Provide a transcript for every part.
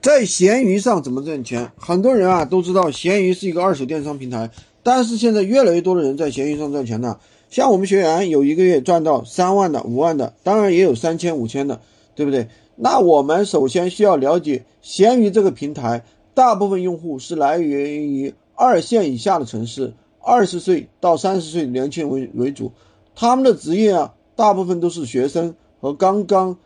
在闲鱼上怎么挣钱？很多人啊都知道闲鱼是一个二手电商平台，但是现在越来越多的人在闲鱼上赚钱了。像我们学员有一个月赚到三万的、五万的，当然也有三千、五千的，对不对？那我们首先需要了解闲鱼这个平台，大部分用户是来源于二线以下的城市，二十岁到三十岁年轻为为主，他们的职业啊，大部分都是学生和刚刚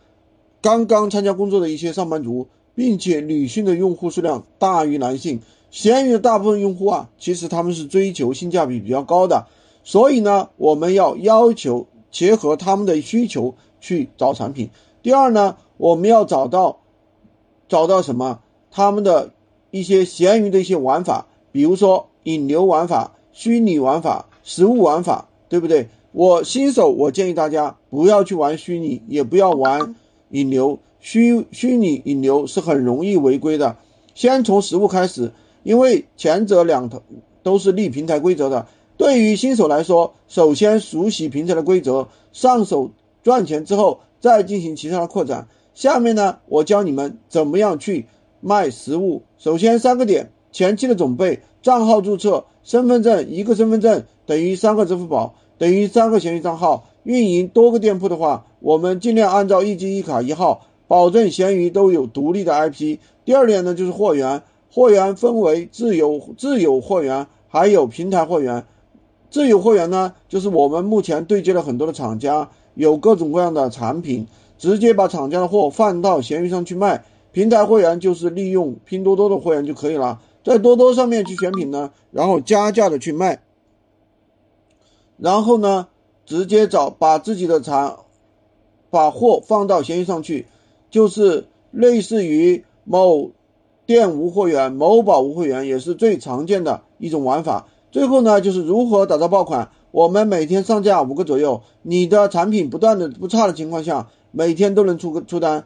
刚刚参加工作的一些上班族。并且女性的用户数量大于男性，闲鱼的大部分用户啊，其实他们是追求性价比比较高的，所以呢，我们要要求结合他们的需求去找产品。第二呢，我们要找到找到什么？他们的一些闲鱼的一些玩法，比如说引流玩法、虚拟玩法、实物玩法，对不对？我新手，我建议大家不要去玩虚拟，也不要玩引流。虚虚拟引流是很容易违规的，先从实物开始，因为前者两头都是立平台规则的。对于新手来说，首先熟悉平台的规则，上手赚钱之后，再进行其他的扩展。下面呢，我教你们怎么样去卖实物。首先三个点：前期的准备，账号注册，身份证一个身份证等于三个支付宝，等于三个闲鱼账号。运营多个店铺的话，我们尽量按照一机一卡一号。保证闲鱼都有独立的 IP。第二点呢，就是货源，货源分为自有自有货源，还有平台货源。自有货源呢，就是我们目前对接了很多的厂家，有各种各样的产品，直接把厂家的货放到闲鱼上去卖。平台货源就是利用拼多多的货源就可以了，在多多上面去选品呢，然后加价的去卖，然后呢，直接找把自己的产把货放到闲鱼上去。就是类似于某店无货源、某宝无货源，也是最常见的一种玩法。最后呢，就是如何打造爆款。我们每天上架五个左右，你的产品不断的不差的情况下，每天都能出个出单。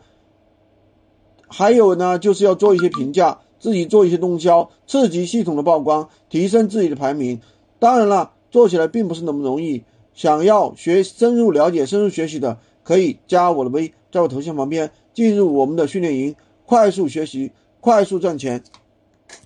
还有呢，就是要做一些评价，自己做一些动销，刺激系统的曝光，提升自己的排名。当然了，做起来并不是那么容易。想要学深入了解、深入学习的，可以加我的微，在我头像旁边。进入我们的训练营，快速学习，快速赚钱。